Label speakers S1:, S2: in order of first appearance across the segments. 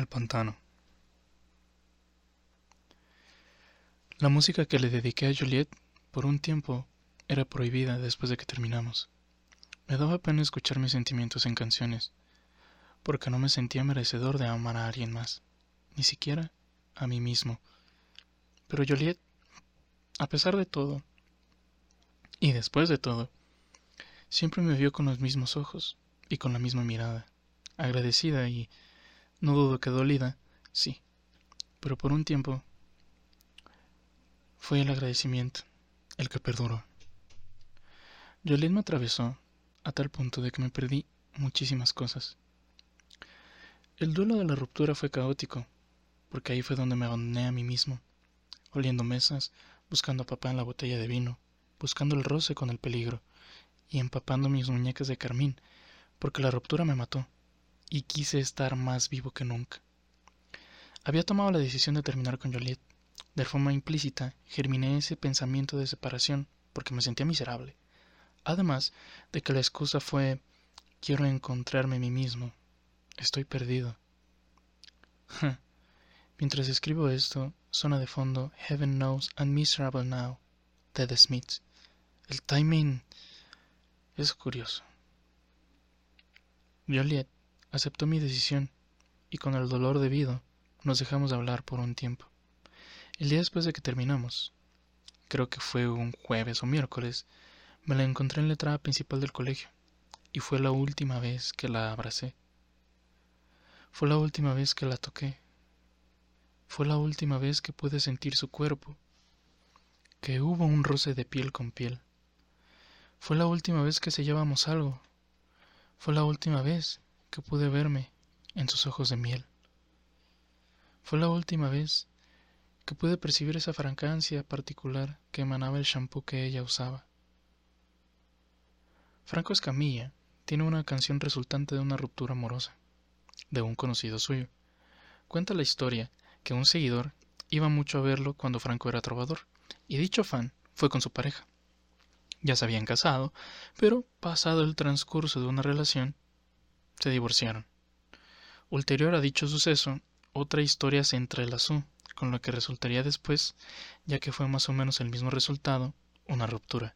S1: El pantano. La música que le dediqué a Juliet por un tiempo era prohibida después de que terminamos. Me daba pena escuchar mis sentimientos en canciones, porque no me sentía merecedor de amar a alguien más, ni siquiera a mí mismo. Pero Juliet, a pesar de todo, y después de todo, siempre me vio con los mismos ojos y con la misma mirada, agradecida y no dudo que dolida, sí, pero por un tiempo fue el agradecimiento el que perduró. Jolene me atravesó a tal punto de que me perdí muchísimas cosas. El duelo de la ruptura fue caótico, porque ahí fue donde me abandoné a mí mismo, oliendo mesas, buscando a papá en la botella de vino, buscando el roce con el peligro, y empapando mis muñecas de carmín, porque la ruptura me mató y quise estar más vivo que nunca. Había tomado la decisión de terminar con Joliet. De forma implícita, germiné ese pensamiento de separación porque me sentía miserable. Además de que la excusa fue quiero encontrarme a mí mismo. Estoy perdido. Mientras escribo esto, suena de fondo Heaven Knows I'm Miserable Now de The Smiths. El timing es curioso. Joliet aceptó mi decisión y con el dolor debido nos dejamos de hablar por un tiempo. El día después de que terminamos, creo que fue un jueves o miércoles, me la encontré en la entrada principal del colegio y fue la última vez que la abracé. Fue la última vez que la toqué. Fue la última vez que pude sentir su cuerpo, que hubo un roce de piel con piel. Fue la última vez que sellábamos algo. Fue la última vez que pude verme en sus ojos de miel. Fue la última vez que pude percibir esa fragancia particular que emanaba el champú que ella usaba. Franco Escamilla tiene una canción resultante de una ruptura amorosa, de un conocido suyo. Cuenta la historia que un seguidor iba mucho a verlo cuando Franco era trovador, y dicho fan fue con su pareja. Ya se habían casado, pero pasado el transcurso de una relación, se divorciaron. Ulterior a dicho suceso, otra historia se entrelazó con lo que resultaría después, ya que fue más o menos el mismo resultado, una ruptura.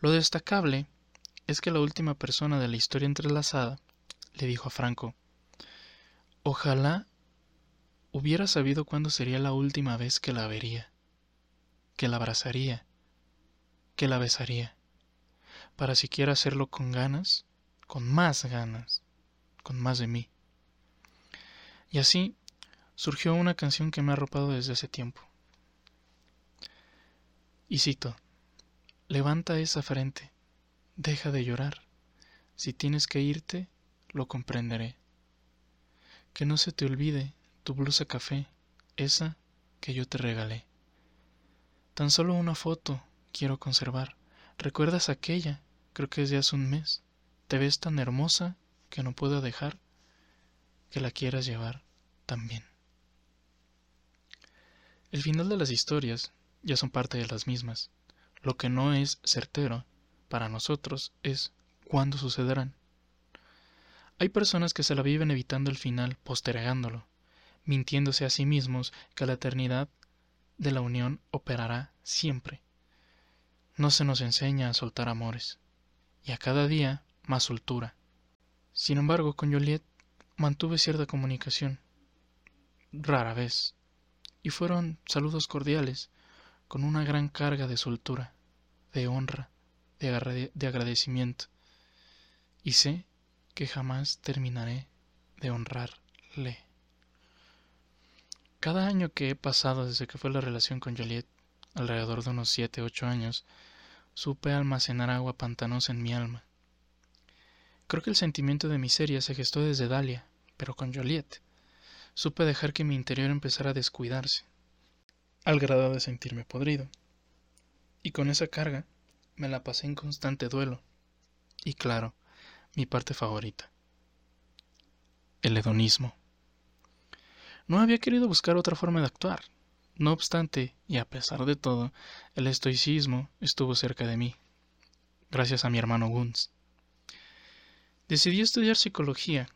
S1: Lo destacable es que la última persona de la historia entrelazada le dijo a Franco, ojalá hubiera sabido cuándo sería la última vez que la vería, que la abrazaría, que la besaría, para siquiera hacerlo con ganas con más ganas, con más de mí. Y así surgió una canción que me ha arropado desde hace tiempo. Y cito, levanta esa frente, deja de llorar, si tienes que irte, lo comprenderé. Que no se te olvide tu blusa café, esa que yo te regalé. Tan solo una foto quiero conservar. ¿Recuerdas aquella? Creo que es de hace un mes. Te ves tan hermosa que no puedo dejar que la quieras llevar también. El final de las historias ya son parte de las mismas. Lo que no es certero para nosotros es cuándo sucederán. Hay personas que se la viven evitando el final, postergándolo, mintiéndose a sí mismos que la eternidad de la unión operará siempre. No se nos enseña a soltar amores, y a cada día más soltura. Sin embargo, con Joliet mantuve cierta comunicación, rara vez, y fueron saludos cordiales, con una gran carga de soltura, de honra, de, de agradecimiento, y sé que jamás terminaré de honrarle. Cada año que he pasado desde que fue la relación con Joliet, alrededor de unos siete, ocho años, supe almacenar agua pantanosa en mi alma, Creo que el sentimiento de miseria se gestó desde Dalia, pero con Joliet. Supe dejar que mi interior empezara a descuidarse, al grado de sentirme podrido. Y con esa carga me la pasé en constante duelo. Y claro, mi parte favorita. El hedonismo. No había querido buscar otra forma de actuar. No obstante, y a pesar de todo, el estoicismo estuvo cerca de mí, gracias a mi hermano Guns. Decidí estudiar psicología.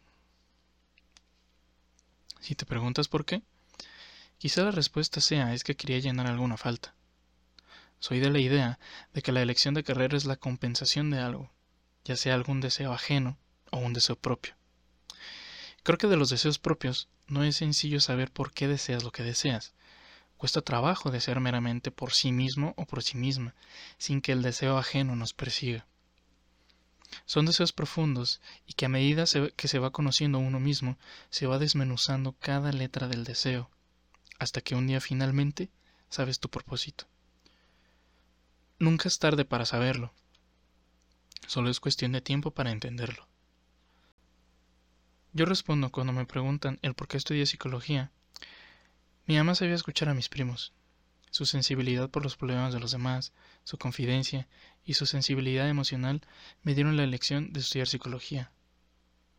S1: Si te preguntas por qué, quizá la respuesta sea es que quería llenar alguna falta. Soy de la idea de que la elección de carrera es la compensación de algo, ya sea algún deseo ajeno o un deseo propio. Creo que de los deseos propios no es sencillo saber por qué deseas lo que deseas. Cuesta trabajo desear meramente por sí mismo o por sí misma, sin que el deseo ajeno nos persiga. Son deseos profundos y que a medida que se va conociendo uno mismo, se va desmenuzando cada letra del deseo, hasta que un día finalmente sabes tu propósito. Nunca es tarde para saberlo, solo es cuestión de tiempo para entenderlo. Yo respondo cuando me preguntan el por qué estudié psicología. Mi mamá sabía escuchar a mis primos, su sensibilidad por los problemas de los demás, su confidencia y su sensibilidad emocional me dieron la elección de estudiar psicología.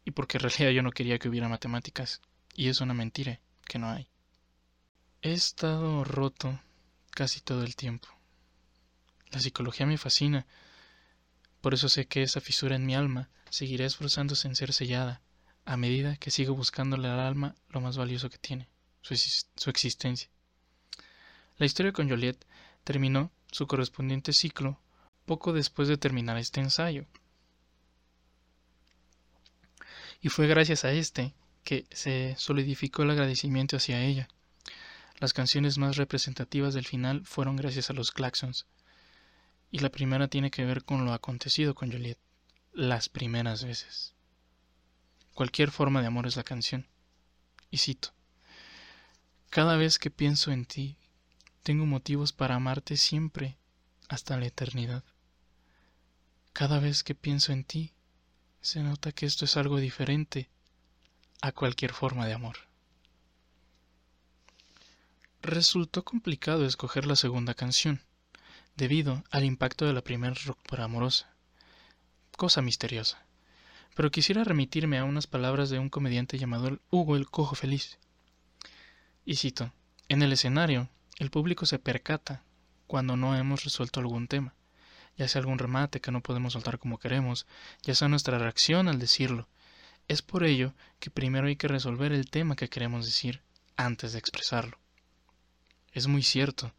S1: Y porque en realidad yo no quería que hubiera matemáticas, y es una mentira, que no hay. He estado roto casi todo el tiempo. La psicología me fascina, por eso sé que esa fisura en mi alma seguirá esforzándose en ser sellada, a medida que sigo buscándole al alma lo más valioso que tiene, su, su existencia. La historia con Joliet terminó su correspondiente ciclo poco después de terminar este ensayo. Y fue gracias a este que se solidificó el agradecimiento hacia ella. Las canciones más representativas del final fueron gracias a los Claxons. Y la primera tiene que ver con lo acontecido con Joliet, las primeras veces. Cualquier forma de amor es la canción. Y cito, Cada vez que pienso en ti, tengo motivos para amarte siempre hasta la eternidad. Cada vez que pienso en ti, se nota que esto es algo diferente a cualquier forma de amor. Resultó complicado escoger la segunda canción, debido al impacto de la primera ruptura amorosa. Cosa misteriosa. Pero quisiera remitirme a unas palabras de un comediante llamado Hugo el Cojo Feliz. Y cito, en el escenario, el público se percata cuando no hemos resuelto algún tema, ya sea algún remate que no podemos soltar como queremos, ya sea nuestra reacción al decirlo. Es por ello que primero hay que resolver el tema que queremos decir antes de expresarlo. Es muy cierto,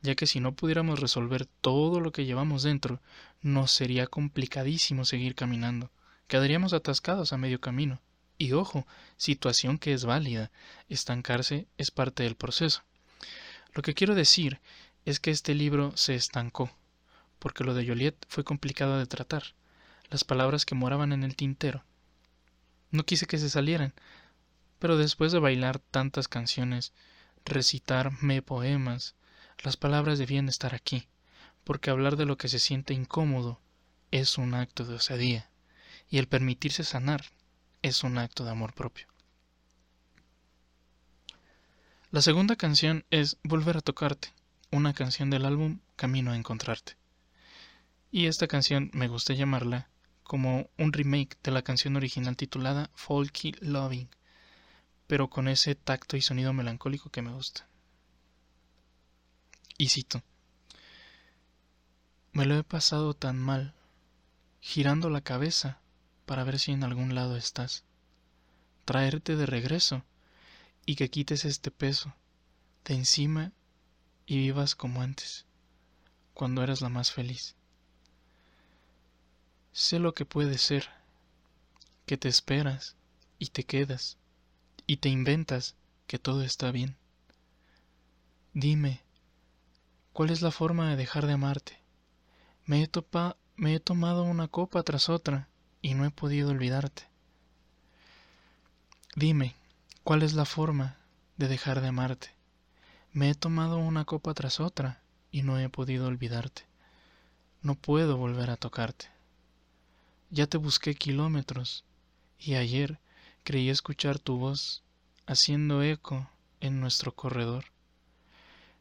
S1: ya que si no pudiéramos resolver todo lo que llevamos dentro, nos sería complicadísimo seguir caminando, quedaríamos atascados a medio camino. Y ojo, situación que es válida, estancarse es parte del proceso. Lo que quiero decir es que este libro se estancó, porque lo de Joliet fue complicado de tratar, las palabras que moraban en el tintero. No quise que se salieran, pero después de bailar tantas canciones, recitarme poemas, las palabras debían estar aquí, porque hablar de lo que se siente incómodo es un acto de osadía, y el permitirse sanar es un acto de amor propio. La segunda canción es Volver a tocarte, una canción del álbum Camino a encontrarte. Y esta canción me gusta llamarla como un remake de la canción original titulada Folky Loving, pero con ese tacto y sonido melancólico que me gusta. Y cito, me lo he pasado tan mal, girando la cabeza para ver si en algún lado estás, traerte de regreso y que quites este peso de encima y vivas como antes, cuando eras la más feliz. Sé lo que puede ser, que te esperas y te quedas y te inventas que todo está bien. Dime, ¿cuál es la forma de dejar de amarte? Me he, me he tomado una copa tras otra y no he podido olvidarte. Dime, ¿Cuál es la forma de dejar de amarte? Me he tomado una copa tras otra y no he podido olvidarte. No puedo volver a tocarte. Ya te busqué kilómetros y ayer creí escuchar tu voz haciendo eco en nuestro corredor.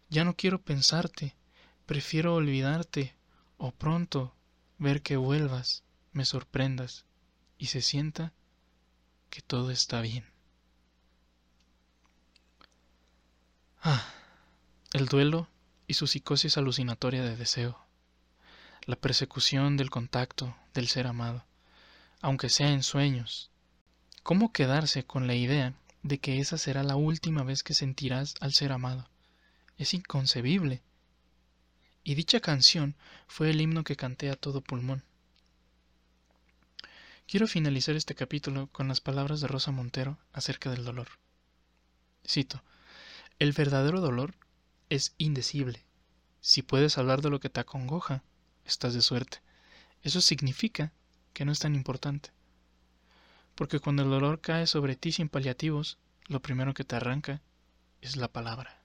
S1: Ya no quiero pensarte, prefiero olvidarte o pronto ver que vuelvas, me sorprendas y se sienta que todo está bien. Ah, el duelo y su psicosis alucinatoria de deseo, la persecución del contacto del ser amado, aunque sea en sueños. ¿Cómo quedarse con la idea de que esa será la última vez que sentirás al ser amado. Es inconcebible. Y dicha canción fue el himno que canté a todo pulmón. Quiero finalizar este capítulo con las palabras de Rosa Montero acerca del dolor. Cito, El verdadero dolor es indecible. Si puedes hablar de lo que te acongoja, estás de suerte. Eso significa que no es tan importante. Porque cuando el dolor cae sobre ti sin paliativos, lo primero que te arranca es la palabra.